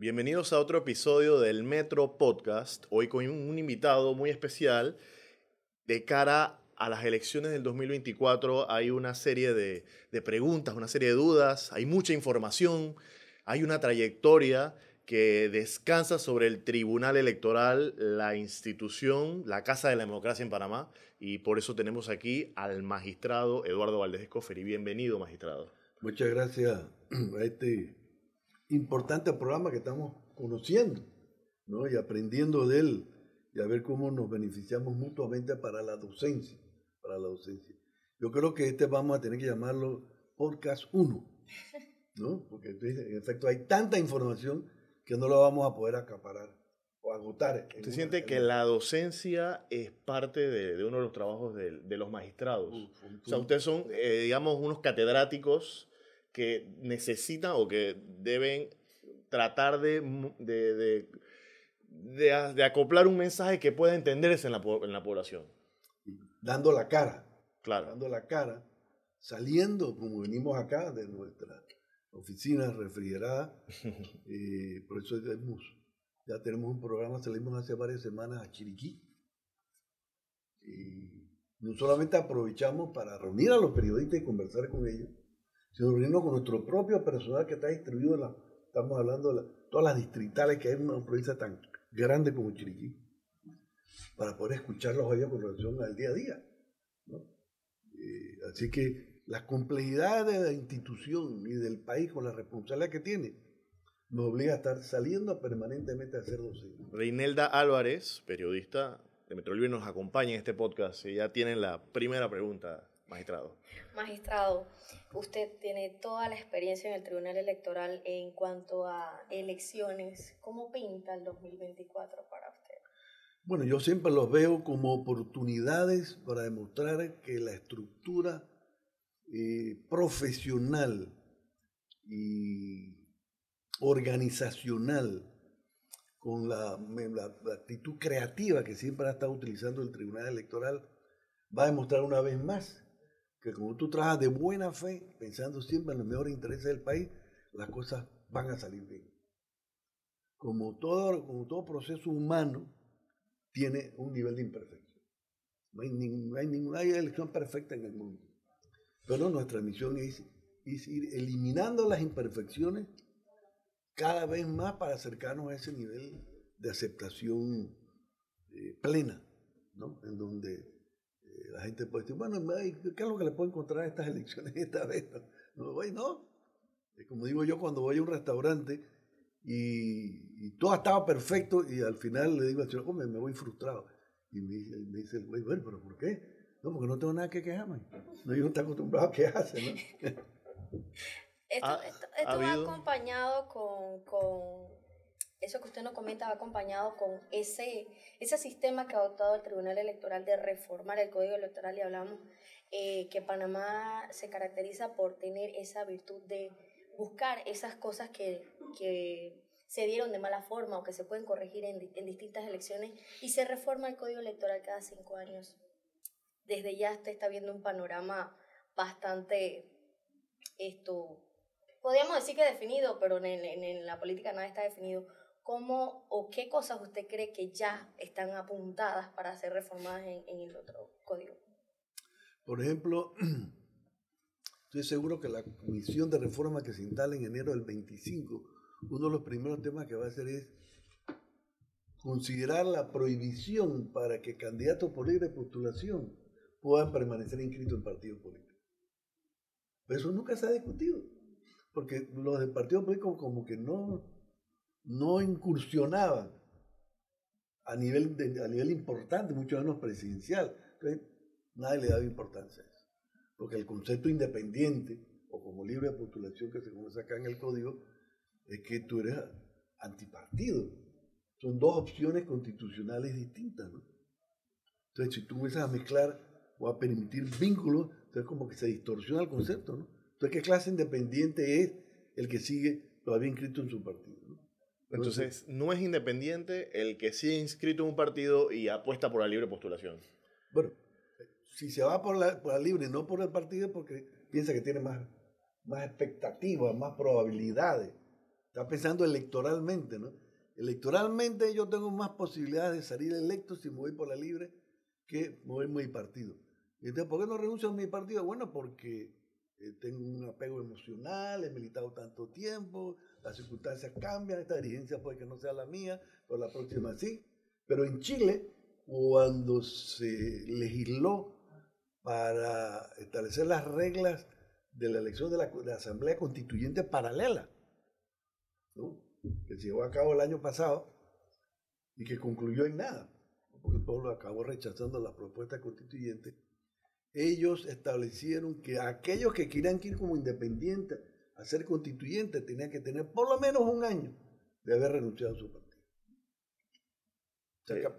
Bienvenidos a otro episodio del Metro Podcast, hoy con un invitado muy especial. De cara a las elecciones del 2024 hay una serie de, preguntas, una serie de dudas, hay mucha información, hay una trayectoria que descansa sobre el Tribunal Electoral, la institución, la Casa de la Democracia en Panamá, y por eso tenemos aquí al magistrado Eduardo Valdés Escofer. Y bienvenido, magistrado. Muchas gracias a este importante programa que estamos conociendo ¿no? y aprendiendo de él y a ver cómo nos beneficiamos mutuamente para la docencia. Para la docencia. Yo creo que este vamos a tener que llamarlo Podcast 1, ¿no? porque en efecto hay tanta información que no lo vamos a poder acaparar o agotar. ¿Usted siente que la docencia es parte de, uno de los trabajos de, los magistrados? o sea, ustedes son, eh, digamos, unos catedráticos que necesitan o que deben tratar de, de, de, acoplar un mensaje que pueda entenderse en la, en la población. Dando la cara. Claro. Dando la cara, saliendo como venimos acá de nuestra oficina refrigerada. Eh, por eso ya tenemos un programa, salimos hace varias semanas a Chiriquí. Y no solamente aprovechamos para reunir a los periodistas y conversar con ellos, sino reunirnos con nuestro propio personal que está distribuido, la, estamos hablando de todas las distritales que hay en una provincia tan grande como Chiriquí, para poder escucharlos a ellos con relación al día a día. Eh, así que las complejidades de la institución y del país con la responsabilidad que tiene, nos obliga a estar saliendo permanentemente a hacer docencia. Reinelda Álvarez, periodista de Metrolibro, nos acompaña en este podcast ya tienen la primera pregunta Magistrado. Magistrado, usted tiene toda la experiencia en el Tribunal Electoral en cuanto a elecciones. ¿Cómo pinta el 2024 para usted? Bueno, yo siempre los veo como oportunidades para demostrar que la estructura eh, profesional y organizacional con la, la, actitud creativa que siempre ha estado utilizando el Tribunal Electoral va a demostrar una vez más que como tú trabajas de buena fe, pensando siempre en los mejores intereses del país, las cosas van a salir bien. Como todo, como todo proceso humano, tiene un nivel de imperfección. No hay, hay ninguna elección perfecta en el mundo. Pero nuestra misión es, ir eliminando las imperfecciones cada vez más para acercarnos a ese nivel de aceptación eh, plena, ¿no? En donde la gente puede decir, bueno, ¿qué es lo que le puedo encontrar a estas elecciones esta vez? No, voy, no. Como digo yo, cuando voy a un restaurante y, todo estaba perfecto y al final le digo al señor, hombre, me voy frustrado. Y me, dice el güey, bueno, ¿pero por qué? No, porque no tengo nada que quejarme. No, yo no estoy acostumbrado a quejarse, ¿no? esto, esto, va acompañado con, con eso que usted nos comenta va acompañado con ese, ese sistema que ha adoptado el Tribunal Electoral de reformar el Código Electoral y hablamos eh, que Panamá se caracteriza por tener esa virtud de buscar esas cosas que, que se dieron de mala forma o que se pueden corregir en, en, distintas elecciones y se reforma el Código Electoral cada cinco años. Desde ya usted está viendo un panorama bastante, esto, podríamos decir que definido, pero en, en, en la política nada está definido ¿cómo o qué cosas usted cree que ya están apuntadas para ser reformadas en, el otro código? Por ejemplo, estoy seguro que la comisión de reforma que se instala en enero del 25, uno de los primeros temas que va a hacer es considerar la prohibición para que candidatos por libre postulación puedan permanecer inscritos en partidos políticos. Pero eso nunca se ha discutido, porque los del partido político como que no no incursionaban a nivel, a nivel importante, mucho menos presidencial. Entonces, nadie le daba importancia a eso. Porque el concepto independiente, o como libre postulación que se conoce acá en el código, es que tú eres antipartido. Son dos opciones constitucionales distintas. ¿no? Entonces, si tú empiezas a mezclar o a permitir vínculos, entonces como que se distorsiona el concepto. ¿no? Entonces, ¿qué clase independiente es el que sigue todavía inscrito en su partido? Entonces, no es independiente el que sigue inscrito en un partido y apuesta por la libre postulación. Bueno, si se va por la, por la libre, no por el partido, porque piensa que tiene más, más expectativas, más probabilidades Está pensando electoralmente, ¿no? Electoralmente yo tengo más posibilidades de salir electo si me voy por la libre que moverme mi partido. Y entonces, ¿por qué no renuncio a mi partido? Bueno, porque eh, tengo un apego emocional, he militado tanto tiempo, las circunstancias cambian, esta dirigencia puede que no sea la mía, pero la próxima sí. Pero en Chile, cuando se legisló para establecer las reglas de la elección de la, Asamblea Constituyente paralela, que se llevó a cabo el año pasado y que concluyó en nada, porque el pueblo acabó rechazando la propuesta constituyente, ellos establecieron que aquellos que querían ir como independientes a ser constituyentes tenían que tener por lo menos un año de haber renunciado a su partido.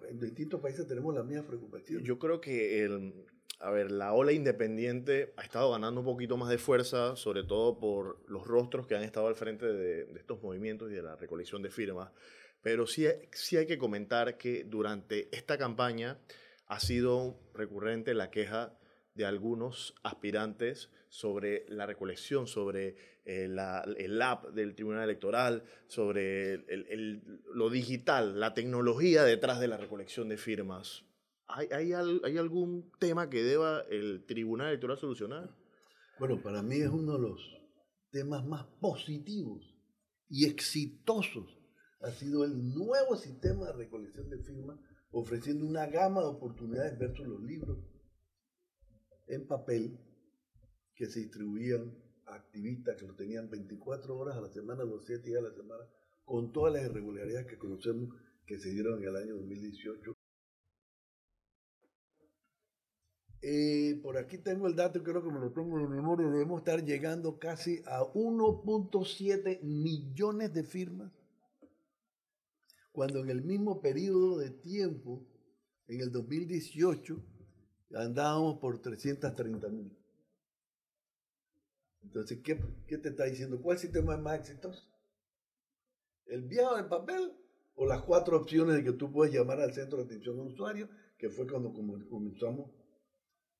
en distintos países tenemos la misma preocupación. Yo creo que el, a ver, la ola independiente ha estado ganando un poquito más de fuerza, sobre todo por los rostros que han estado al frente de, estos movimientos y de la recolección de firmas. Pero sí, sí hay que comentar que durante esta campaña ha sido recurrente la queja de algunos aspirantes sobre la recolección, sobre eh, el app del Tribunal Electoral, sobre lo digital, la tecnología detrás de la recolección de firmas. ¿Hay, hay, algún tema que deba el Tribunal Electoral solucionar? Bueno, para mí es uno de los temas más positivos y exitosos. Ha sido el nuevo sistema de recolección de firmas, ofreciendo una gama de oportunidades versus los libros en papel que se distribuían a activistas que lo tenían 24 horas a la semana, los 7 días a la semana, con todas las irregularidades que conocemos que se dieron en el año 2018 Eh, por aquí tengo el dato, creo que me lo tengo en memoria, debemos estar llegando casi a 1.7 millones de firmas, cuando en el mismo periodo de tiempo, en el 2018, andábamos por 330 mil. Entonces, ¿qué, ¿qué, te está diciendo? ¿Cuál sistema es más exitoso? ¿El viaje en papel o las cuatro opciones de que tú puedes llamar al centro de atención al usuario, que fue cuando comenzamos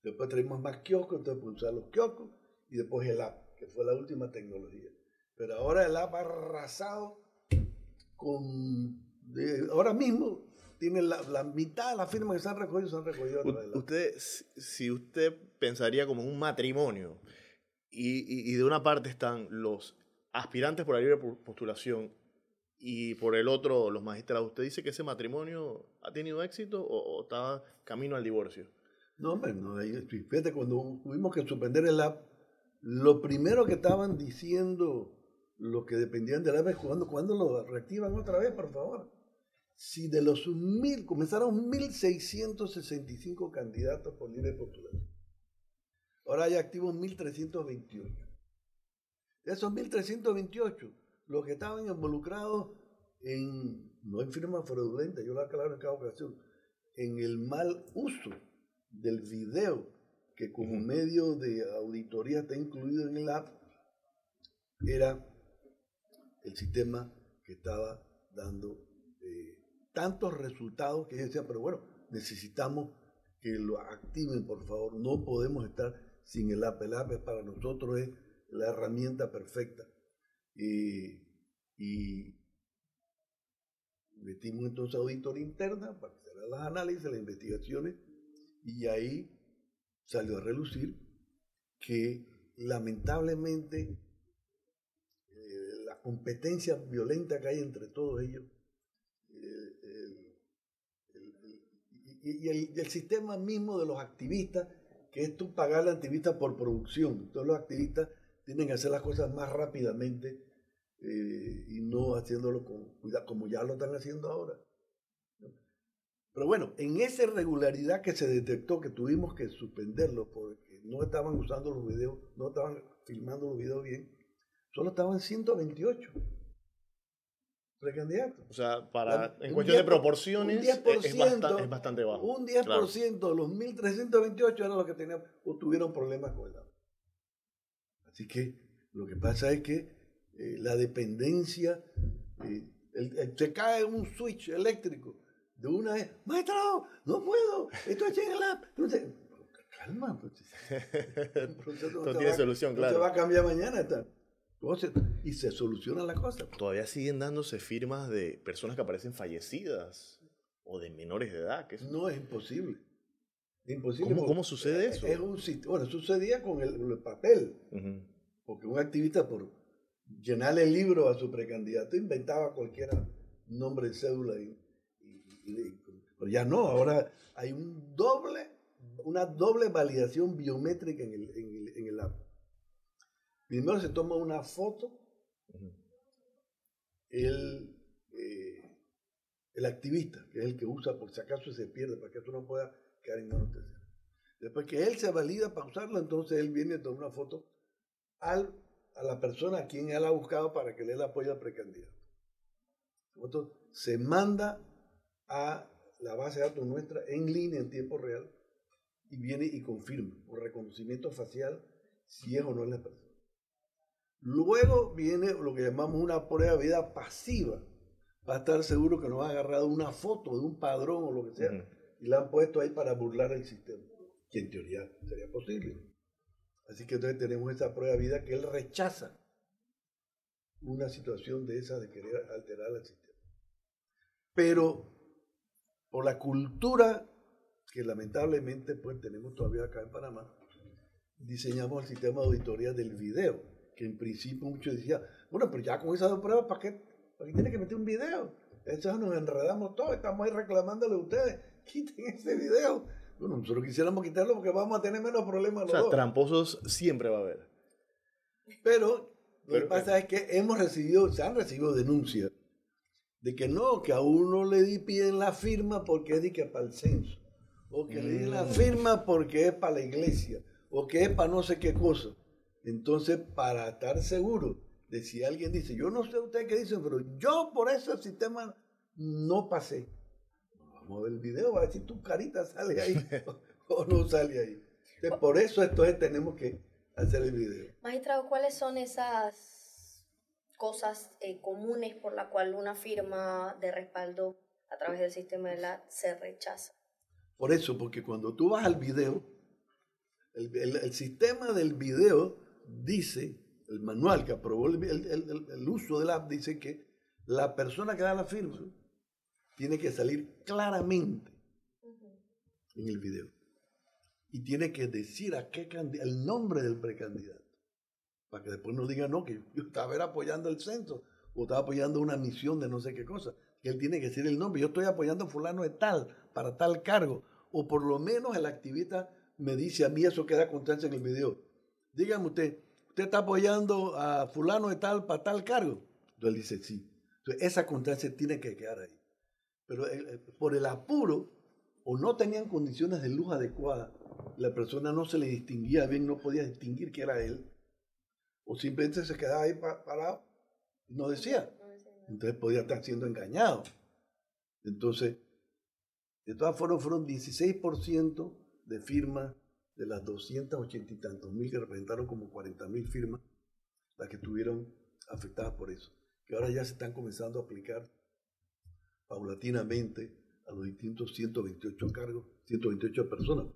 Después tenemos más kioscos, entonces usar los kioscos y después el app, que fue la última tecnología. Pero ahora el app ha arrasado con... ahora mismo tiene la, mitad de las firmas que se han recogido, se han recogido. usted, si usted pensaría como un matrimonio y, y, de una parte están los aspirantes por la libre postulación y por el otro los magistrados, ¿usted dice que ese matrimonio ha tenido éxito o, o está camino al divorcio? No, hombre, no, fíjate, cuando tuvimos que suspender el app, lo primero que estaban diciendo los que dependían del app es cuando, cuando lo reactivan otra vez, por favor. Si de los mil, comenzaron 1.665 candidatos por libre postulación. Ahora hay activos 1.328. De esos 1.328, los que estaban involucrados en, no en firmas fraudulentas, yo lo aclaro en cada ocasión, en el mal uso del video que como medio de auditoría está incluido en el app, era el sistema que estaba dando eh, tantos resultados que decía, pero bueno, necesitamos que lo activen, por favor, no podemos estar sin el app, el app para nosotros es la herramienta perfecta. y metimos entonces auditoría interna para hacer las análisis, las investigaciones, y ahí salió a relucir que lamentablemente eh, la competencia violenta que hay entre todos ellos eh, y, el, sistema mismo de los activistas, que es tú pagar al activista por producción. Entonces los activistas tienen que hacer las cosas más rápidamente eh, y no haciéndolo con cuidado, como ya lo están haciendo ahora. Pero bueno, en esa irregularidad que se detectó, que tuvimos que suspenderlo porque no estaban usando los videos, no estaban filmando los videos bien, solo estaban 128 precandidatos. O sea, para, en cuestión de proporciones es, bastante, es, bastante, bajo. Un 10% de los 1.328 eran los que tenían o tuvieron problemas con el agua. Así que lo que pasa es que eh, la dependencia, eh, se cae un switch eléctrico de una vez, maestro, no puedo, esto es en el app. Entonces, calma, pues. no tiene solución, claro. No se va a cambiar mañana. Está. Y se soluciona la cosa. Todavía siguen dándose firmas de personas que aparecen fallecidas o de menores de edad. Que No, es imposible. imposible ¿Cómo, ¿Cómo, sucede eso? Es un, bueno, sucedía con el, papel. Porque un activista, por llenarle el libro a su precandidato, inventaba cualquier nombre de cédula. Y, pero ya no, ahora hay un doble, una doble validación biométrica en el, en el, en el app. Primero se toma una foto, el, eh, el activista, que es el que usa por si acaso se pierde, para que eso no pueda quedar en manos Después que él se valida para usarlo, entonces él viene a tomar una foto al, a la persona a quien él ha buscado para que le dé apoyo al precandidato. Entonces, se manda a la base de datos nuestra en línea en tiempo real y viene y confirma por reconocimiento facial si es o no es la persona. Luego viene lo que llamamos una prueba de vida pasiva, para estar seguro que no ha agarrado una foto de un padrón o lo que sea y la han puesto ahí para burlar el sistema, que en teoría sería posible. Así que entonces tenemos esa prueba de vida que él rechaza una situación de esa de querer alterar el sistema. Pero por la cultura que lamentablemente pues tenemos todavía acá en Panamá, diseñamos el sistema de auditoría del video que en principio muchos decían, bueno, pero ya con esas dos pruebas, ¿para qué, ¿para qué tiene que meter un video? Entonces nos enredamos todos, estamos ahí reclamándole a ustedes, quiten ese video. Bueno, nosotros quisiéramos quitarlo porque vamos a tener menos problemas los o sea, tramposos siempre va a haber. Pero lo que pasa es que hemos recibido, se han recibido denuncias de que no, que a uno le piden la firma porque es de que para el censo, o que le den la mm. firma porque es para la iglesia, o que es para no sé qué cosa. Entonces, para estar seguro de si alguien dice, yo no sé usted qué dice, pero yo por ese sistema no pasé. Vamos a ver el video, a ver si tu carita sale ahí o, no sale ahí. por eso entonces tenemos que hacer el video. Magistrado, ¿cuáles son esas cosas eh, comunes por la cual una firma de respaldo a través del sistema de la se rechaza? Por eso, porque cuando tú vas al video, el sistema del video dice, el manual que aprobó el, uso del app, dice que la persona que da la firma tiene que salir claramente en el video. Y tiene que decir a qué el nombre del precandidato. Para que después no diga, no, que yo estaba apoyando el censo o estaba apoyando una misión de no sé qué cosa. Que él tiene que decir el nombre. Yo estoy apoyando a fulano de tal, para tal cargo. O por lo menos el activista me dice a mí eso queda constancia en el video. Dígame usted, ¿usted está apoyando a fulano de tal para tal cargo? Entonces él dice, sí. Entonces esa contraste tiene que quedar ahí. Pero eh, eh, por el apuro, o no tenían condiciones de luz adecuadas, la persona no se le distinguía bien, no podía distinguir que era él, o simplemente se quedaba ahí parado y no decía. Entonces podía estar siendo engañado. Entonces, de todas formas, fueron 16% de firmas de las 280 y tantos mil que representaron como 40 mil firmas, las que estuvieron afectadas por eso, que ahora ya se están comenzando a aplicar paulatinamente a los distintos 128 cargos, 128 personas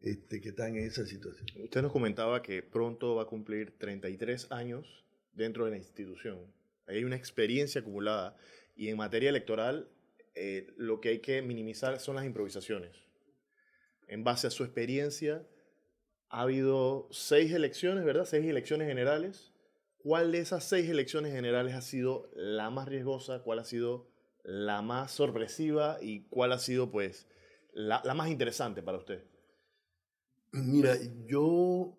este, que están en esa situación. Usted nos comentaba que pronto va a cumplir 33 años dentro de la institución. Hay una experiencia acumulada y en materia electoral eh, lo que hay que minimizar son las improvisaciones en base a su experiencia, ha habido seis elecciones, ¿verdad? Seis elecciones generales. ¿Cuál de esas seis elecciones generales ha sido la más riesgosa? ¿Cuál ha sido la más sorpresiva? ¿Y cuál ha sido, pues, la, más interesante para usted? Mira, yo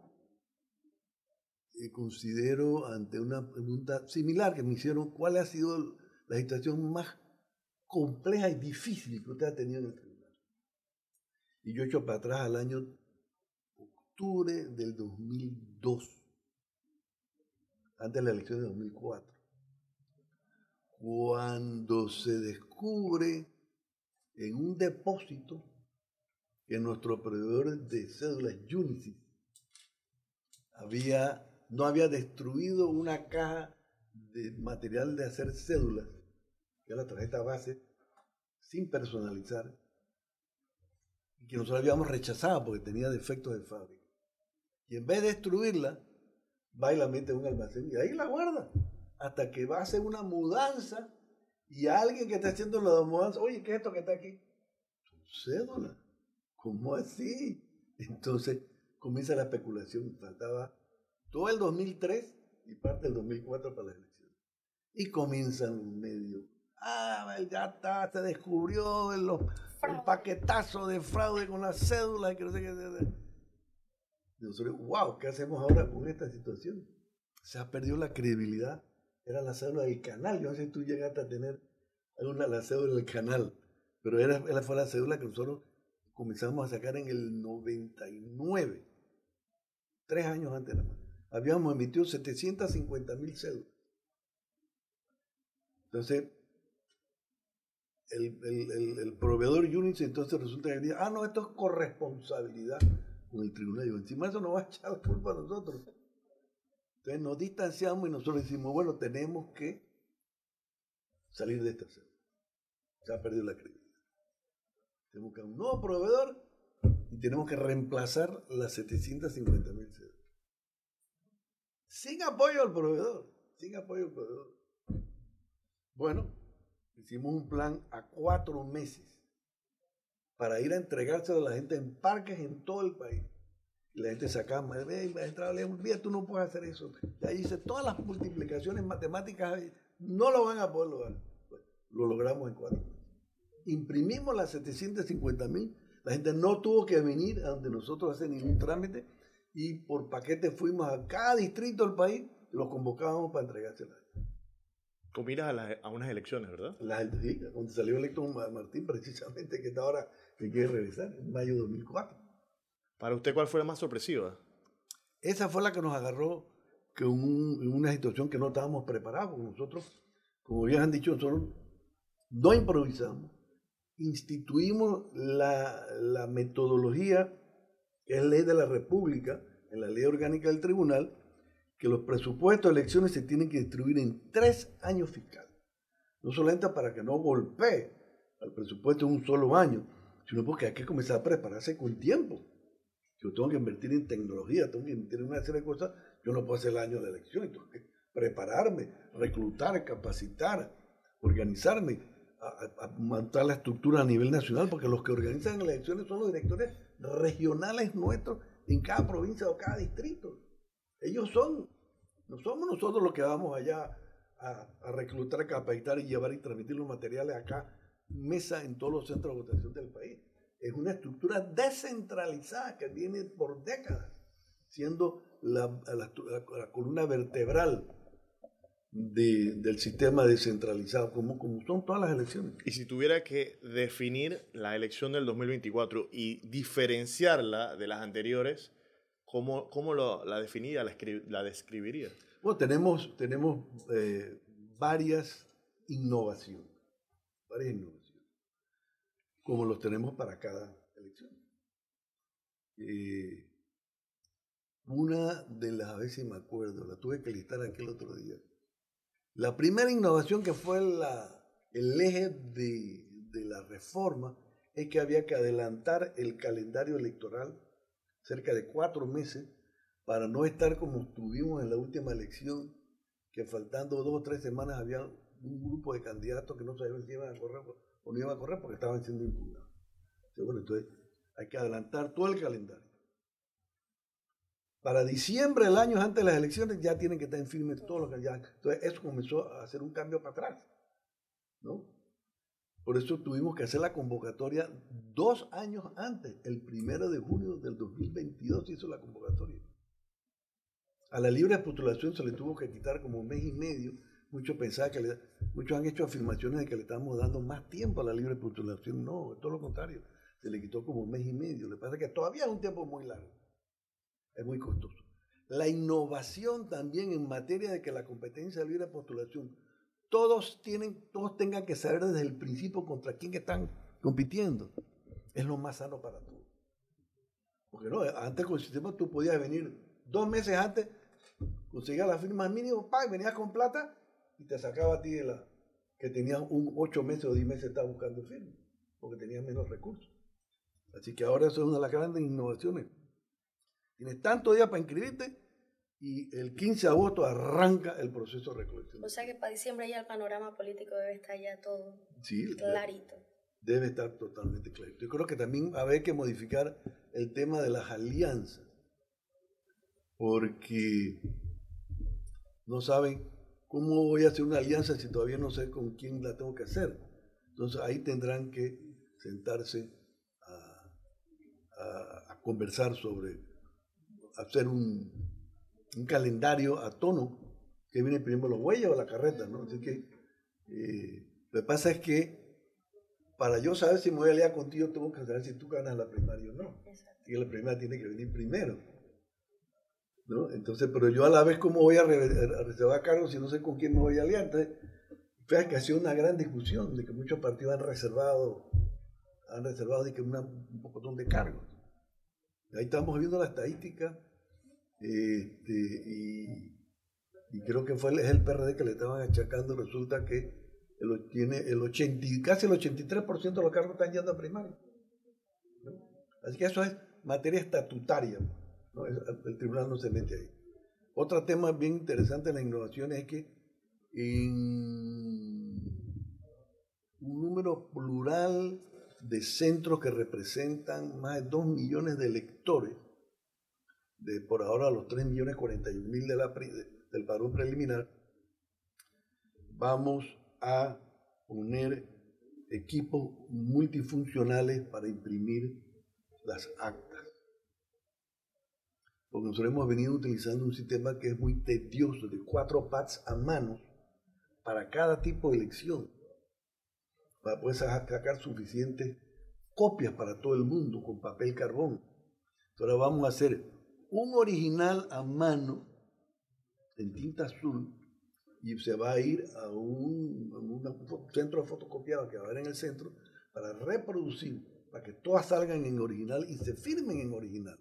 considero ante una pregunta similar que me hicieron, ¿cuál ha sido la situación más compleja y difícil que usted ha tenido en el y yo echo para atrás al año octubre del 2002, antes de la elección de 2004, cuando se descubre en un depósito que nuestro proveedor de cédulas Unisys había, no había destruido una caja de material de hacer cédulas, que es la tarjeta base, sin personalizar, que nosotros habíamos rechazado porque tenía defectos de fábrica. Y en vez de destruirla, va y la mete en un almacén y ahí la guarda. Hasta que va a hacer una mudanza y alguien que está haciendo la mudanza, oye, ¿qué es esto que está aquí? cédula. ¿Cómo así? Entonces comienza la especulación. Faltaba todo el 2003 y parte del 2004 para las elecciones. Y comienzan los medios. Ah, ya está, se descubrió el, el paquetazo de fraude con la cédula. Que no sé qué. Nosotros, wow, ¿qué hacemos ahora con esta situación? Se ha perdido la credibilidad. Era la cédula del canal. Yo no sé si tú llegaste a tener alguna la cédula del canal. Pero era, era fue la cédula que nosotros comenzamos a sacar en el 99, tres años antes. Habíamos emitido 750 mil cédulas. Entonces, el, el, el, proveedor Unix entonces resulta que dice, ah, no, esto es corresponsabilidad con el tribunal. Y encima eso no va a echar la culpa a nosotros. Entonces nos distanciamos y nosotros decimos, bueno, tenemos que salir de esta cédula. Se ha perdido la credibilidad. Tenemos que un nuevo proveedor y tenemos que reemplazar las 750 mil cédulas. Sin apoyo al proveedor, sin apoyo al proveedor. Bueno, hicimos un plan a cuatro meses para ir a entregárselo a la gente en parques en todo el país. Y la gente sacaba, ve, maestra, día tú no puedes hacer eso. Ya hice todas las multiplicaciones matemáticas, no lo van a poder lograr. lo logramos en cuatro meses imprimimos las 750 mil, la gente no tuvo que venir a donde nosotros hacer ningún trámite y por paquete fuimos a cada distrito del país los convocábamos para entregársela. Con miras a, unas elecciones, ¿verdad? La, sí, cuando salió electo Martín, precisamente, que está ahora que quiere regresar, en mayo de 2004. ¿Para usted cuál fue la más sorpresiva? Esa fue la que nos agarró que en una situación que no estábamos preparados. Nosotros, como ya han dicho, nosotros no improvisamos, instituimos la, metodología, que es ley de la República, en la ley orgánica del tribunal, que los presupuestos de elecciones se tienen que distribuir en tres años fiscales. No solamente para que no golpee al presupuesto en un solo año, sino porque hay que comenzar a prepararse con tiempo. Yo tengo que invertir en tecnología, tengo que invertir en una serie de cosas. Yo no puedo hacer el año de elecciones, tengo que prepararme, reclutar, capacitar, organizarme a, montar la estructura a nivel nacional, porque los que organizan las elecciones son los directores regionales nuestros en cada provincia o cada distrito. Ellos son, no somos nosotros los que vamos allá a, reclutar, capacitar y llevar y transmitir los materiales acá, mesa en todos los centros de votación del país. Es una estructura descentralizada que viene por décadas siendo la, la columna vertebral del sistema descentralizado, como, como son todas las elecciones. Y si tuviera que definir la elección del 2024 y diferenciarla de las anteriores, ¿cómo, cómo la definiría, la, la, describiría? Bueno, tenemos, tenemos eh, varias innovaciones, varias innovaciones, como los tenemos para cada elección. Eh, una de las, a veces me acuerdo, la tuve que listar aquel otro día, la primera innovación que fue el eje de, de la reforma es que había que adelantar el calendario electoral cerca de cuatro meses para no estar como estuvimos en la última elección, que faltando dos o tres semanas había un grupo de candidatos que no sabían si iban a correr o no iban a correr porque estaban siendo impugnados. Bueno, entonces hay que adelantar todo el calendario. Para diciembre del año antes de las elecciones ya tienen que estar en firme todos los candidatos. Entonces eso comenzó a hacer un cambio para atrás. ¿no? Por eso tuvimos que hacer la convocatoria dos años antes, el primero de junio del 2022 se hizo la convocatoria. A la libre postulación se le tuvo que quitar como un mes y medio. Muchos pensaban que muchos han hecho afirmaciones de que le estamos dando más tiempo a la libre postulación. No, todo lo contrario. Se le quitó como un mes y medio. Le pasa que todavía es un tiempo muy largo es muy costoso. La innovación también en materia de que la competencia de libre postulación, todos, tienen, todos tengan que saber desde el principio contra quién están compitiendo, es lo más sano para todos. Porque no, antes con el sistema tú podías venir dos meses antes, conseguías la firma mínimo, pa, venías con plata y te sacaba a ti de la que tenías un ocho meses o diez meses estaba buscando firma, porque tenías menos recursos. Así que ahora eso es una de las grandes innovaciones Tienes tanto día para inscribirte y el 15 de agosto arranca el proceso de recolección. O sea que para diciembre ya el panorama político debe estar ya todo sí, clarito. Debe estar totalmente clarito. Yo creo que también va a haber que modificar el tema de las alianzas, porque no saben cómo voy a hacer una alianza si todavía no sé con quién la tengo que hacer. Entonces ahí tendrán que sentarse a, a conversar sobre hacer un, un calendario a tono que viene primero los bueyes o la carreta, ¿no? Así que eh, lo que pasa es que para yo saber si me voy a aliar contigo, tengo que saber si tú ganas la primaria o no. Y la primaria tiene que venir primero. ¿no? Entonces, pero yo a la vez, ¿cómo voy a, reservar cargos si no sé con quién me voy a aliar? Entonces, fíjate que ha sido una gran discusión de que muchos partidos han reservado, han reservado de que un poco de cargos. Ahí estamos viendo la estadística este, y, creo que fue el, es el PRD que le estaban achacando, resulta que el, tiene el 80, casi el 83% de los cargos están yendo a primaria. Así que eso es materia estatutaria. El, tribunal no se mete ahí. Otro tema bien interesante en la innovación es que en un número plural de centros que representan más de 2 millones de electores, de por ahora los 3 millones 41 mil de la, del padrón preliminar, vamos a poner equipos multifuncionales para imprimir las actas. Porque nosotros hemos venido utilizando un sistema que es muy tedioso, de cuatro pads a mano para cada tipo de elección, para poder sacar suficientes copias para todo el mundo con papel carbón. Ahora vamos a hacer un original a mano en tinta azul y se va a ir a un, centro de fotocopiado que va a haber en el centro para reproducir, para que todas salgan en original y se firmen en original.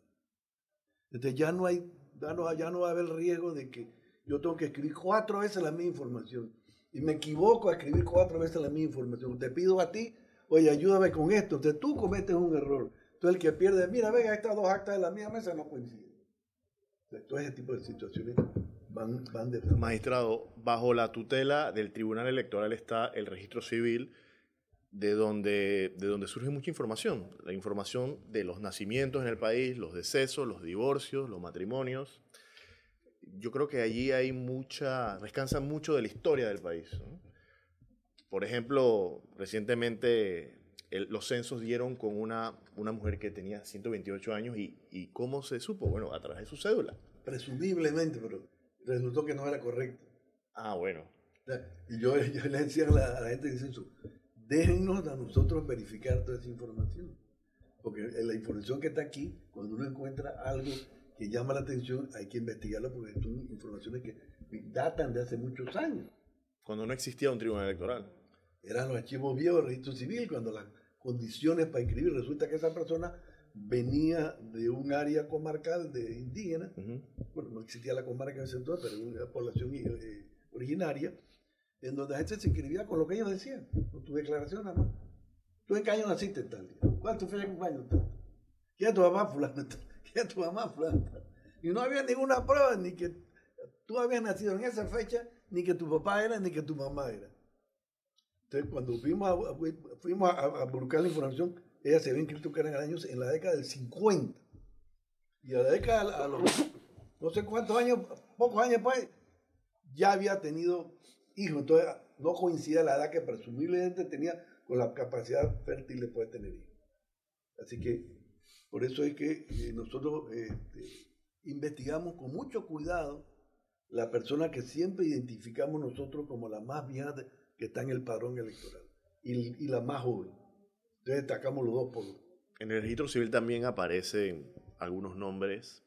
Entonces ya no hay, ya no, ya no va a haber riesgo de que yo tengo que escribir cuatro veces la misma información y me equivoco a escribir cuatro veces la misma información. Te pido a ti, oye, ayúdame con esto. Entonces tú cometes un error. Entonces el que pierde, mira, venga, estas dos actas de la misma mesa no coinciden. Todo ese tipo de situaciones van, de... Magistrado, bajo la tutela del Tribunal Electoral está el registro civil, de donde, de donde surge mucha información. La información de los nacimientos en el país, los decesos, los divorcios, los matrimonios. Yo creo que allí hay mucha, descansa mucho de la historia del país. Por ejemplo, recientemente los censos dieron con una, una mujer que tenía 128 años y, y ¿cómo se supo? Bueno, a través de su cédula. Presumiblemente, pero resultó que no era correcto. Ah, bueno. Y yo, yo le decía a la, gente que dice eso, déjennos a nosotros verificar toda esa información. Porque la información que está aquí, cuando uno encuentra algo que llama la atención, hay que investigarlo porque son informaciones que datan de hace muchos años. Cuando no existía un tribunal electoral. Eran los archivos viejos del registro civil, cuando las condiciones para inscribir, resulta que esa persona venía de un área comarcal de indígenas, bueno, no existía la comarca en ese entonces, pero una población eh, originaria, en donde la gente se inscribía con lo que ellos decían, con tu declaración nada más. ¿Tú en qué año naciste tal día? ¿Cuánto fue el cumpleaños tal? ¿Quién es tu mamá fulano? ¿Quién es tu mamá fulano? Y no había ninguna prueba, ni que tú habías nacido en esa fecha, ni que tu papá era, ni que tu mamá era. Entonces, cuando fuimos a, buscar la información, ella se había inscrito que eran años en la década del 50. Y a la década, a los no sé cuántos años, pocos años después, ya había tenido hijos. Entonces, no coincide la edad que presumiblemente tenía con la capacidad fértil de poder tener hijos. Así que, por eso es que eh, nosotros este, investigamos con mucho cuidado la persona que siempre identificamos nosotros como la más vieja que está en el padrón electoral y, la más joven. Entonces destacamos los dos por En el registro civil también aparecen algunos nombres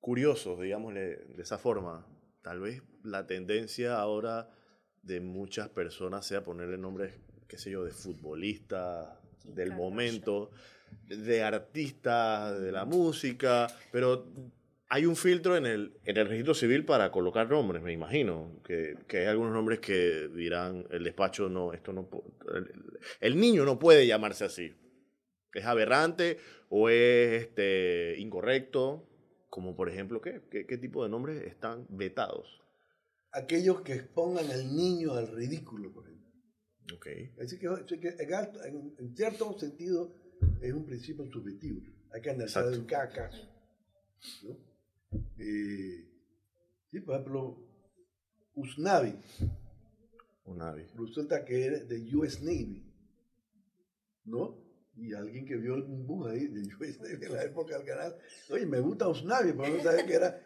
curiosos, digámosle de esa forma. Tal vez la tendencia ahora de muchas personas sea ponerle nombres, qué sé yo, de futbolistas del momento, de artistas de la música, pero hay un filtro en el, en el registro civil para colocar nombres, me imagino. Que, que hay algunos nombres que dirán, el despacho no, esto no el, el, niño no puede llamarse así. Es aberrante o es este, incorrecto. Como por ejemplo, ¿qué? ¿Qué, tipo de nombres están vetados? Aquellos que expongan al niño al ridículo, por ejemplo. Ok. Así que, en, cierto sentido es un principio subjetivo. Hay que analizar en cada caso. ¿no? Eh, sí, por ejemplo, Usnavi. Usnavi. Resulta que es de US Navy. ¿No? y alguien que vio un bus ahí de US Navy en la época del canal, oye, me gusta Usnavi, pero no sabía que era,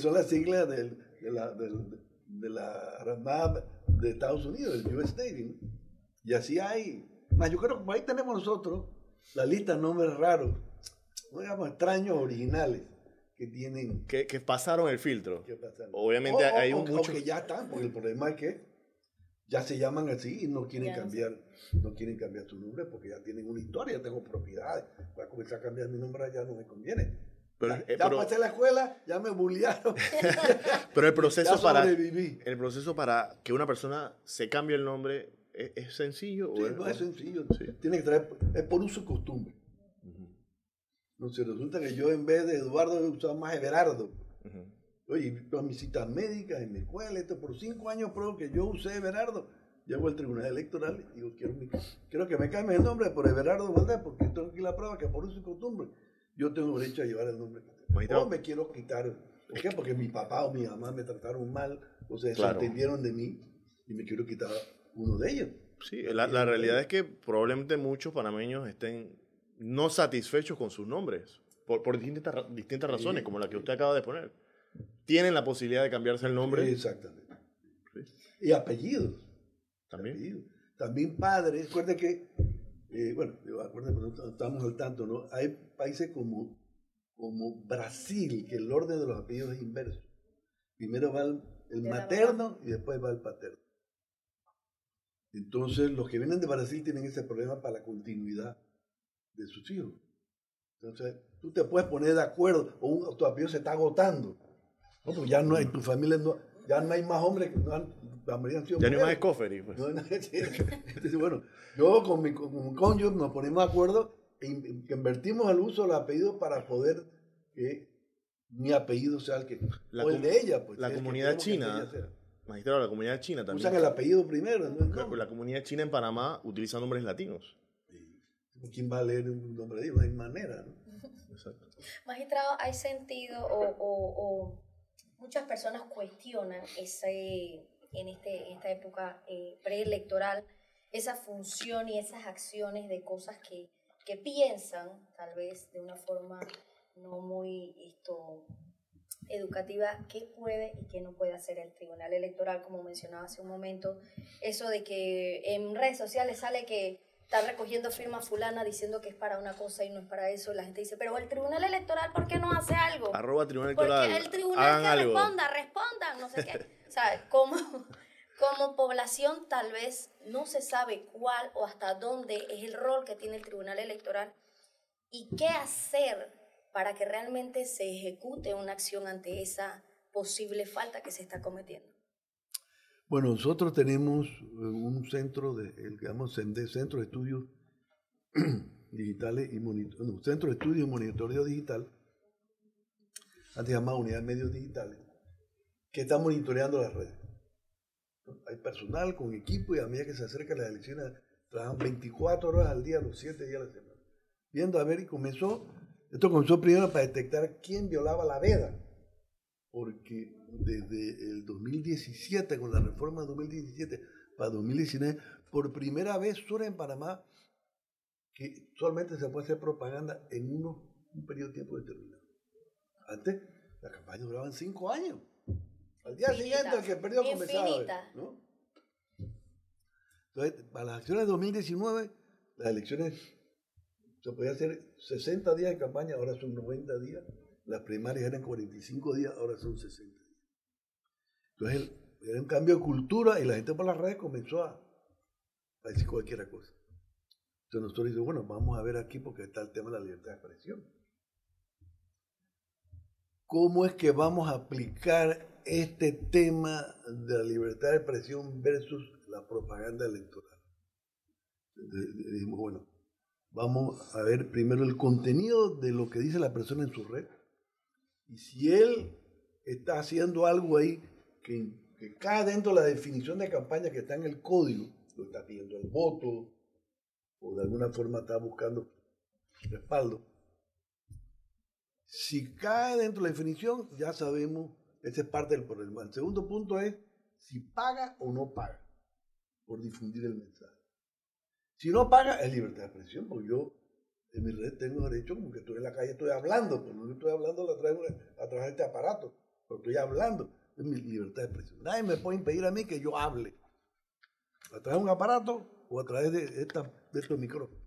son las siglas del, de, la, del, de la Armada de Estados Unidos, el US Navy. Y así hay. Más, yo creo que ahí tenemos nosotros la lista de nombres raros, digamos extraños, originales, que tienen. Que, que pasaron el filtro. Obviamente hay un mucho... que ya están, porque el problema es que ya se llaman así y no quieren cambiar no quieren cambiar su nombre porque ya tienen una historia, tengo propiedades. Voy a comenzar a cambiar mi nombre ya no me conviene. Pero, ya, eh, pasé la escuela, ya me bullearon. pero el proceso para el proceso para que una persona se cambie el nombre es, sencillo. Sí, no es sencillo. Tiene que traer, es por uso y costumbre. No se resulta que yo en vez de Eduardo he usado más Everardo. Oye, todas mis citas médicas en mi escuela, esto por cinco años pruebo que yo usé Everardo llego al tribunal electoral y digo, quiero, quiero que me cambie el nombre por Everardo Valdés, porque tengo aquí la prueba que por uso y costumbre yo tengo derecho a llevar el nombre que O me quiero quitar. ¿Por qué? Porque mi papá o mi mamá me trataron mal, o sea, se entendieron de mí y me quiero quitar uno de ellos. Sí, la, la realidad es que probablemente muchos panameños estén no satisfechos con sus nombres, por, por distintas, distintas razones, como la que usted acaba de poner. Tienen la posibilidad de cambiarse el nombre. Exactamente. Y apellidos. También. También padre. Recuerde que, eh, bueno, estamos al tanto, ¿no? Hay países como, como Brasil, que el orden de los apellidos es inverso. Primero va el, materno y después va el paterno. Entonces, los que vienen de Brasil tienen ese problema para la continuidad de sus hijos. Entonces, tú te puedes poner de acuerdo, o un, tu apellido se está agotando. No, pues ya no hay, tu familia no, ya no hay más hombres que no han, ya no hay más escoferi. Pues. Entonces, bueno, yo con mi, con cónyuge nos ponemos de acuerdo e invertimos el uso del apellido para poder que mi apellido sea el que. o el de ella, pues. La comunidad china. Magistrado, la comunidad china también. Usan el apellido primero. ¿no? La, comunidad china en Panamá utiliza nombres latinos. ¿Quién va a leer un nombre de No hay manera, ¿no? Exacto. Magistrado, ¿hay sentido o, o muchas personas cuestionan ese, en, este, esta época eh, preelectoral esa función y esas acciones de cosas que, que piensan, tal vez de una forma no muy esto, educativa, qué puede y qué no puede hacer el Tribunal Electoral, como mencionaba hace un momento, eso de que en redes sociales sale que está recogiendo firmas fulana diciendo que es para una cosa y no es para eso. La gente dice, pero el Tribunal Electoral, ¿por qué no hace algo? Arroba Tribunal Electoral. Porque el Tribunal que responda, respondan, no sé qué. o sea, como, como población tal vez no se sabe cuál o hasta dónde es el rol que tiene el Tribunal Electoral y qué hacer para que realmente se ejecute una acción ante esa posible falta que se está cometiendo. Bueno, nosotros tenemos eh, un centro de, el que llamamos Centro de Estudios Digitales y Monitoreo, Centro de Estudios y Monitoreo Digital, antes llamado Unidad de Medios Digitales, que está monitoreando las redes. Hay personal con equipo y a medida que se acercan las elecciones trabajan 24 horas al día, los 7 días de la semana. Viendo a ver y comenzó, esto comenzó primero para detectar quién violaba la veda porque desde el 2017, con la reforma de 2017 para 2019, por primera vez surge en Panamá que solamente se puede hacer propaganda en uno, un periodo de tiempo determinado. Antes, la campaña duraba cinco años. Al día siguiente, el que perdió comenzaba. ¿no? Entonces, para las elecciones de 2019, las elecciones se podía hacer 60 días de campaña, ahora son 90 días. Las primarias eran 45 días, ahora son 60 días. Entonces era un cambio de cultura y la gente por las redes comenzó a, decir cualquier cosa. Entonces nosotros decimos, bueno, vamos a ver aquí porque está el tema de la libertad de expresión. ¿Cómo es que vamos a aplicar este tema de la libertad de expresión versus la propaganda electoral? dijimos, bueno, vamos a ver primero el contenido de lo que dice la persona en su red Y si él está haciendo algo ahí que, cae dentro de la definición de campaña que está en el código, lo está pidiendo el voto, o de alguna forma está buscando respaldo. Si cae dentro de la definición, ya sabemos, esa es parte del problema. El segundo punto es si paga o no paga por difundir el mensaje. Si no paga, es libertad de expresión, porque yo en mi red tengo derecho, como que estoy en la calle, estoy hablando, pero no estoy hablando a través, a través de este aparato, pero estoy hablando, es mi libertad de expresión. Nadie me puede impedir a mí que yo hable a través de un aparato o a través de, de estos micrófonos.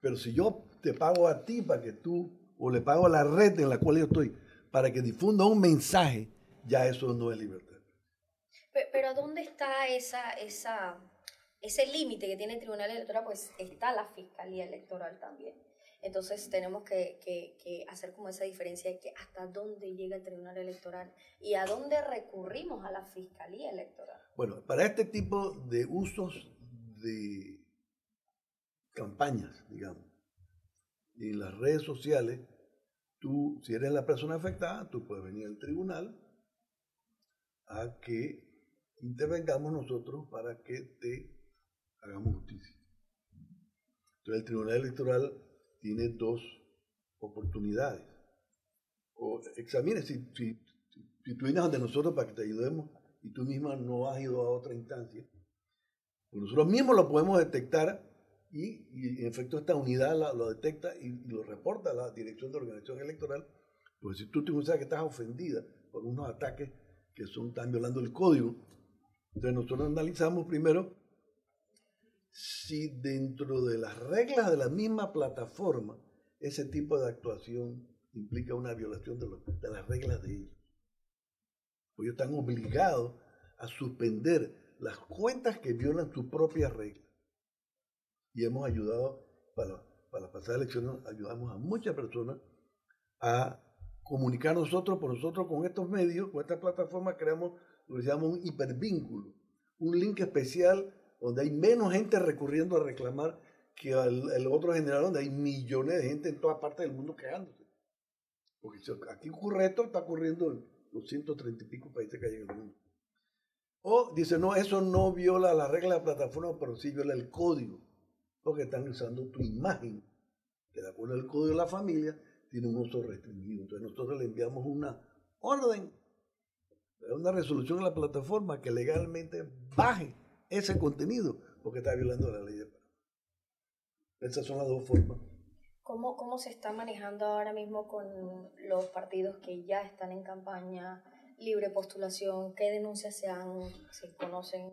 Pero si yo te pago a ti para que tú, o le pago a la red en la cual yo estoy, para que difunda un mensaje, ya eso no es libertad. Pero, ¿dónde está esa, esa, ese límite que tiene el Tribunal Electoral? Pues está la Fiscalía Electoral también. Entonces tenemos que, hacer como esa diferencia de que hasta dónde llega el Tribunal Electoral y a dónde recurrimos a la Fiscalía Electoral. Bueno, para este tipo de usos de campañas, digamos, en las redes sociales, tú, si eres la persona afectada, tú puedes venir al tribunal a que intervengamos nosotros para que te hagamos justicia. Entonces el Tribunal Electoral tiene dos oportunidades. O examine si, tú vienes ante nosotros para que te ayudemos y tú misma no has ido a otra instancia, pues nosotros mismos lo podemos detectar y, en efecto esta unidad lo detecta y, lo reporta a la Dirección de Organización Electoral. Pues si tú te que estás ofendida por unos ataques que son, están violando el código, entonces nosotros analizamos primero si dentro de las reglas de la misma plataforma ese tipo de actuación implica una violación de, de las reglas de ellos. Pues ellos están obligados a suspender las cuentas que violan sus propias reglas. Y hemos ayudado, para, para pasar elecciones, ayudamos a muchas personas a comunicar nosotros por nosotros con estos medios, con esta plataforma, creamos lo que se llama un hipervínculo, un link especial donde hay menos gente recurriendo a reclamar que el, otro general donde hay millones de gente en todas partes del mundo quejándose. Porque aquí ocurre esto, está ocurriendo en los 130 y pico países que hay en el mundo. O dice, no, eso no viola la regla de la plataforma, pero sí viola el código, porque están usando tu imagen, que de acuerdo al código de la familia tiene un uso restringido. Entonces nosotros le enviamos una orden, una resolución a la plataforma que legalmente baje ese contenido, porque está violando la ley de paz. Esas son las dos formas. ¿Cómo, ¿Cómo se está manejando ahora mismo con los partidos que ya están en campaña, libre postulación? ¿Qué denuncias se, han, se conocen?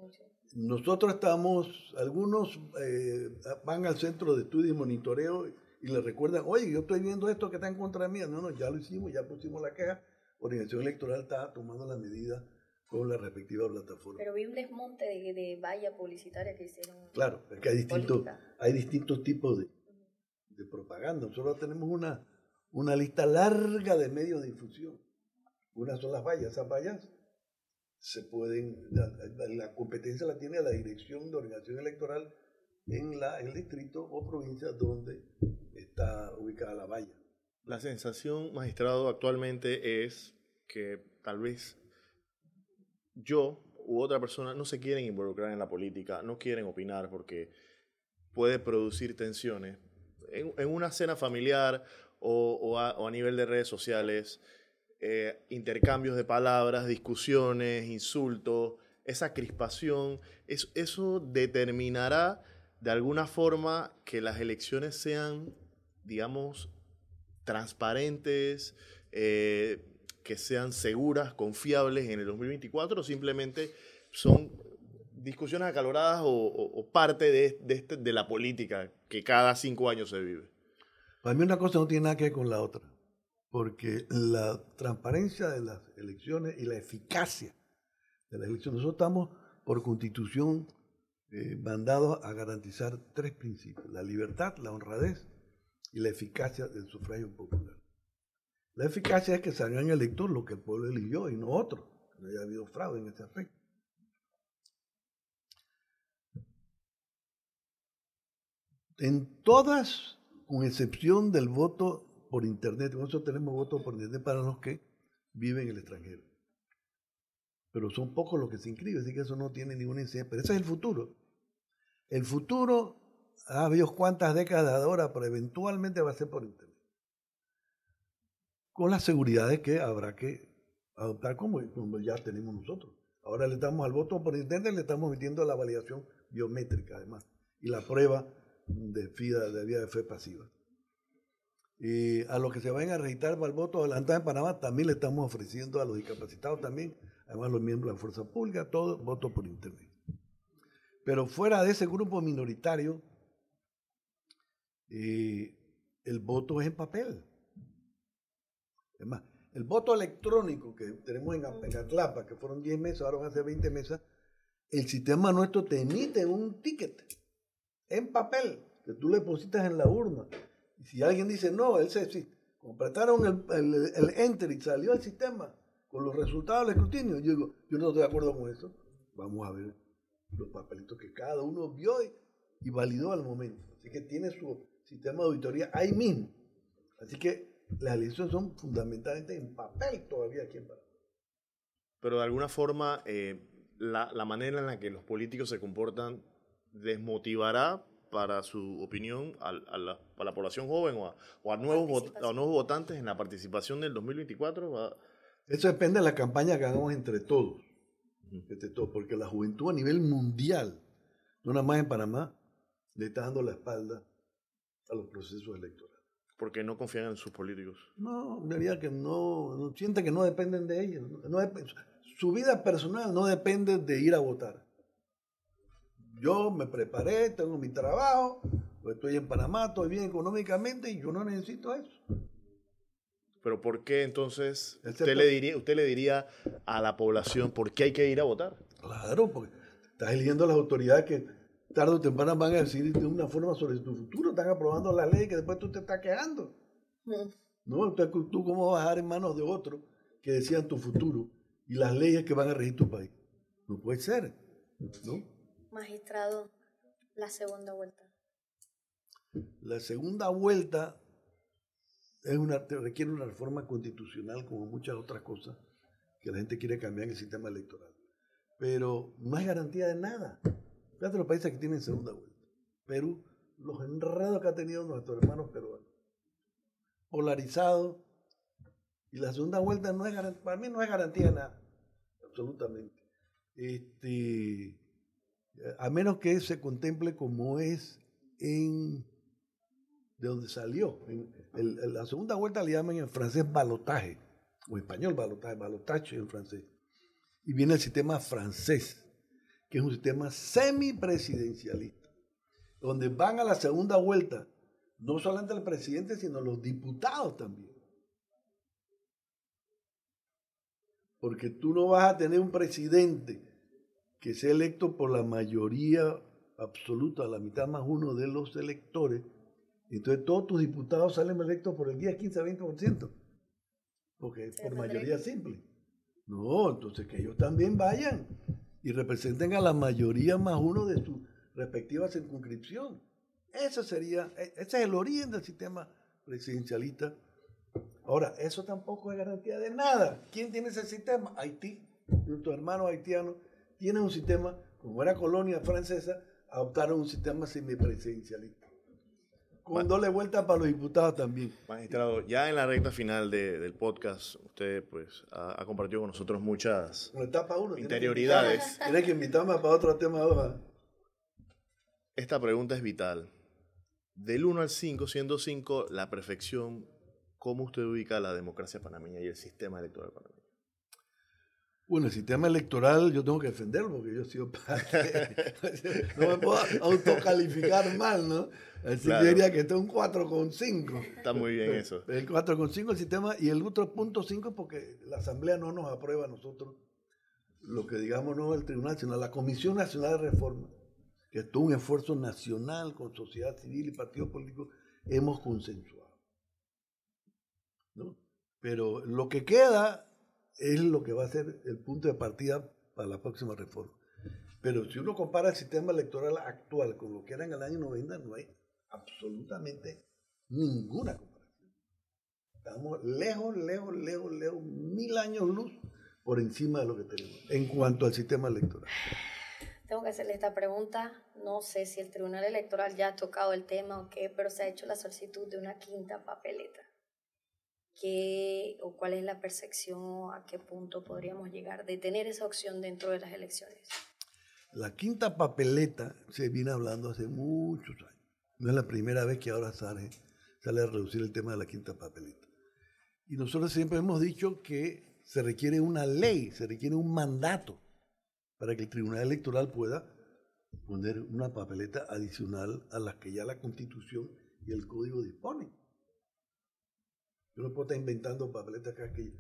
Nosotros estamos, algunos eh, van al centro de estudio y monitoreo y le recuerdan, oye, yo estoy viendo esto que está en contra mía. No, no, ya lo hicimos, ya pusimos la queja. Organización electoral está tomando las medidas con la respectiva plataforma. Pero vi un desmonte de, de valla publicitaria que hicieron. Claro, es que hay distintos, hay distintos tipos de, de, propaganda. Nosotros tenemos una, una lista larga de medios de difusión. Una son las vallas. Esas vallas se pueden, la, competencia la tiene la Dirección de Organización Electoral en, la, en el distrito o provincia donde está ubicada la valla. La sensación, magistrado, actualmente es que tal vez yo u otra persona no se quieren involucrar en la política, no quieren opinar porque puede producir tensiones. En, una cena familiar o, a, nivel de redes sociales, eh, intercambios de palabras, discusiones, insultos, esa crispación, eso determinará de alguna forma que las elecciones sean, digamos, transparentes, eh, que sean seguras, confiables en el 2024 o simplemente son discusiones acaloradas o, parte de, este, de, la política que cada cinco años se vive? Para mí una cosa no tiene nada que ver con la otra, porque la transparencia de las elecciones y la eficacia de las elecciones, nosotros estamos por constitución eh, mandados a garantizar tres principios, la libertad, la honradez y la eficacia del sufragio popular. La eficacia es que salga en el elector lo que el pueblo eligió y no otro. No haya habido fraude en ese aspecto. En todas, con excepción del voto por Internet. Nosotros tenemos votos por Internet para los que viven en el extranjero. Pero son pocos los que se inscriben, así que eso no tiene ninguna incidencia. Pero ese es el futuro. El futuro, ha habido cuántas décadas de ahora, pero eventualmente va a ser por Internet. Con las seguridades que habrá que adoptar como, ya tenemos nosotros. Ahora le damos al voto por Internet, le estamos metiendo la validación biométrica además y la prueba de, FIDA, de vía de fe pasiva. Y a los que se vayan a registrar para el voto adelantado en Panamá, también le estamos ofreciendo a los discapacitados también, además los miembros de la fuerza pública, todo voto por internet. Pero fuera de ese grupo minoritario, eh, el voto es en papel. Es el voto electrónico que tenemos en, Atlapa, que fueron 10 meses, ahora van a ser 20 meses, el sistema nuestro te emite un ticket en papel que tú le depositas en la urna. Y si alguien dice, no, él se, si completaron el, el, enter y salió el sistema con los resultados del escrutinio, yo digo, yo no estoy de acuerdo con eso. Vamos a ver los papelitos que cada uno vio y, validó al momento. Así que tiene su sistema de auditoría ahí mismo. Así que las elecciones son fundamentalmente en papel todavía aquí en Panamá. Pero de alguna forma, eh, la, la, manera en la que los políticos se comportan desmotivará para su opinión a, la, la, población joven o a, o a nuevos, a nuevos votantes en la participación del 2024? Eso depende de la campaña que hagamos entre todos, entre todos, porque la juventud a nivel mundial, no nada más en Panamá, le está dando la espalda a los procesos electorales. Porque no confían en sus políticos. No, en realidad que no, sienten que no dependen de ellos. No, su vida personal no depende de ir a votar. Yo me preparé, tengo mi trabajo, estoy en Panamá, estoy bien económicamente y yo no necesito eso. Pero ¿por qué entonces usted le, diría, usted le diría a la población por qué hay que ir a votar? Claro, porque estás eligiendo a las autoridades que tarde o temprano van a decidir de una forma sobre tu futuro, están aprobando las leyes que después tú te estás quejando. Mm. No, entonces tú cómo vas a dejar en manos de otros que decían tu futuro y las leyes que van a regir tu país. No puede ser, ¿no? Magistrado, la segunda vuelta. La segunda vuelta es una, requiere una reforma constitucional como muchas otras cosas que la gente quiere cambiar en el sistema electoral. Pero no hay garantía de nada. Fíjate los países que tienen segunda vuelta. Perú, los enredos que ha tenido nuestros hermanos peruanos. Polarizado. Y la segunda vuelta no es para mí no es garantía nada. Absolutamente. Este, a menos que se contemple como es en de donde salió. La segunda vuelta le llaman en francés balotaje, o español balotaje, balotaje en francés. Y viene el sistema francés, que es un sistema semipresidencialista, donde van a la segunda vuelta no solamente el presidente, sino los diputados también. Porque tú no vas a tener un presidente que sea electo por la mayoría absoluta, la mitad más uno de los electores, entonces todos tus diputados salen electos por el 10, 15, 20%, porque es por mayoría simple. No, entonces que ellos también vayan y representen a la mayoría más uno de su respectiva circunscripción. Eso sería, e, ese es el origen del sistema presidencialista. Ahora, eso tampoco es garantía de nada. ¿Quién tiene ese sistema? Haití, nuestros hermanos haitianos tienen un sistema, como era colonia francesa, adoptaron un sistema semipresidencialista. Con doble vuelta para los diputados también. Magistrado, ya en la recta final del podcast, usted pues ha, compartido con nosotros muchas interioridades. Tiene que invitarme para otro tema ahora. Esta pregunta es vital. Del 1 al 5, siendo 5 la perfección, ¿cómo usted ubica la democracia panameña y el sistema electoral panameño? Bueno, el sistema electoral yo tengo que defenderlo porque yo he sido parte. no me puedo autocalificar mal, ¿no? Así que diría que está un 4,5. Está muy bien eso. El 4,5 el sistema y el otro punto 5 porque la Asamblea no nos aprueba a nosotros lo que digamos no el tribunal, sino la Comisión Nacional de Reforma, que es todo un esfuerzo nacional con sociedad civil y partidos políticos, hemos consensuado. ¿no? Pero lo que queda es lo que va a ser el punto de partida para la próxima reforma. Pero si uno compara el sistema electoral actual con lo que era en el año 90, no hay absolutamente ninguna comparación. Estamos lejos, lejos, lejos, lejos, mil años luz por encima de lo que tenemos en cuanto al sistema electoral. Tengo que hacerle esta pregunta. No sé si el Tribunal Electoral ya ha tocado el tema o qué, pero se ha hecho la solicitud de una quinta papeleta. ¿Qué o cuál es la percepción, a qué punto podríamos llegar de tener esa opción dentro de las elecciones? La quinta papeleta se viene hablando hace muchos años. No es la primera vez que ahora sale, sale a reducir el tema de la quinta papeleta. Y nosotros siempre hemos dicho que se requiere una ley, se requiere un mandato para que el Tribunal Electoral pueda poner una papeleta adicional a las que ya la Constitución y el Código disponen. Yo no puedo estar inventando papeletas acá que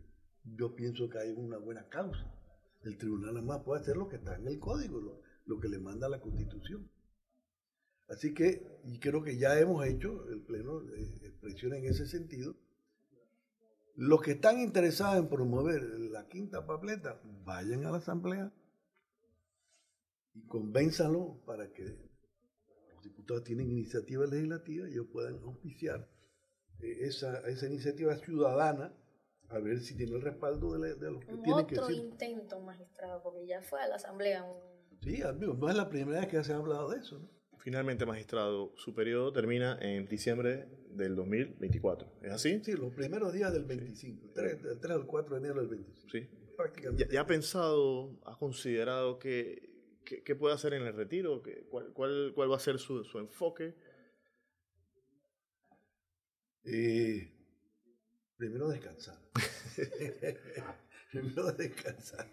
yo pienso que hay una buena causa. El tribunal nada más puede hacer lo que está en el código, lo, que le manda la constitución. Así que, y creo que ya hemos hecho el pleno de expresión en ese sentido, los que están interesados en promover la quinta papeleta, vayan a la asamblea y convénzanlo para que los diputados tienen iniciativa legislativa y ellos puedan auspiciar eh, esa, esa iniciativa ciudadana a ver si tiene el respaldo de, de los que tienen que Otro intento, magistrado, porque ya fue a la asamblea. Sí, amigo, no es la primera vez que se ha hablado de eso. ¿no? Finalmente, magistrado, su periodo termina en diciembre del 2024. ¿Es así? Sí, los primeros días del 25, el 3, el 3 al 4 de enero del 25. Sí. Prácticamente. ¿Ya, ha pensado, ha considerado qué, qué, puede hacer en el retiro? Cuál, cuál, cuál va a ser su, su enfoque? Eh, primero descansar. primero descansar,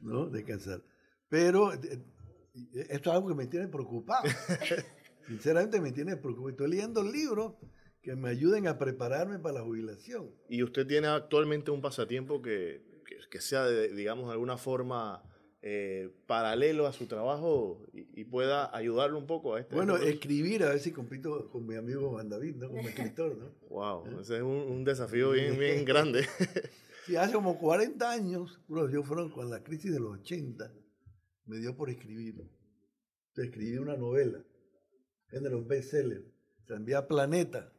¿no? Descansar. Pero eh, esto es algo que me tiene preocupado. Sinceramente me tiene preocupado. Estoy leyendo libros que me ayuden a prepararme para la jubilación. ¿Y usted tiene actualmente un pasatiempo que, que, sea, de, digamos, de alguna forma eh, paralelo a su trabajo y, pueda ayudarlo un poco a este? Bueno, escribir, a ver si compito con mi amigo Juan David, ¿no? Como escritor, ¿no? Wow, ese es un, un desafío bien, bien grande. sí, hace como 40 años, yo fueron con la crisis de los 80, me dio por escribir. Entonces escribí una novela, género bestseller, se envía a Planeta.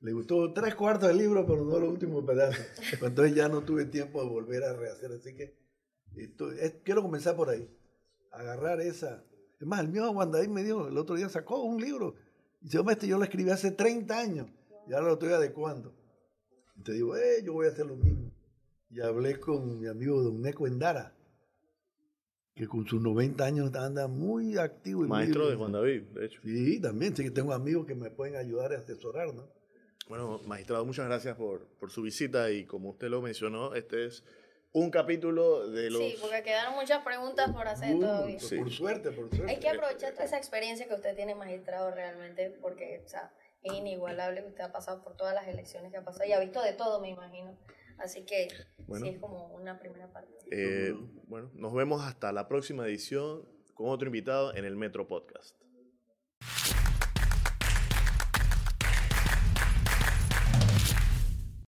Le gustó tres cuartos del libro, pero no los últimos pedazos. Entonces ya no tuve tiempo de volver a rehacer, así que esto, quiero comenzar por ahí. Agarrar esa. Es más, el mío Juan David me dijo, el otro día sacó un libro. Y dice, hombre, este yo lo escribí hace 30 años y ahora lo estoy adecuando. Entonces digo, eh, yo voy a hacer lo mismo. Y hablé con mi amigo Don Neco Endara, que con sus 90 años anda muy activo. Y Maestro de Juan David, de hecho. Sí, también, sí que tengo amigos que me pueden ayudar a asesorar, ¿no? Bueno, magistrado, muchas gracias por, por su visita y como usted lo mencionó, este es un capítulo de los... Sí, porque quedaron muchas preguntas por hacer uh, todavía. Por suerte, por suerte. Hay que aprovechar toda esa experiencia que usted tiene, magistrado, realmente, porque o sea, es inigualable que usted ha pasado por todas las elecciones que ha pasado y ha visto de todo, me imagino. Así que sí es como una primera parte. Eh, bueno, nos vemos hasta la próxima edición con otro invitado en el Metro Podcast.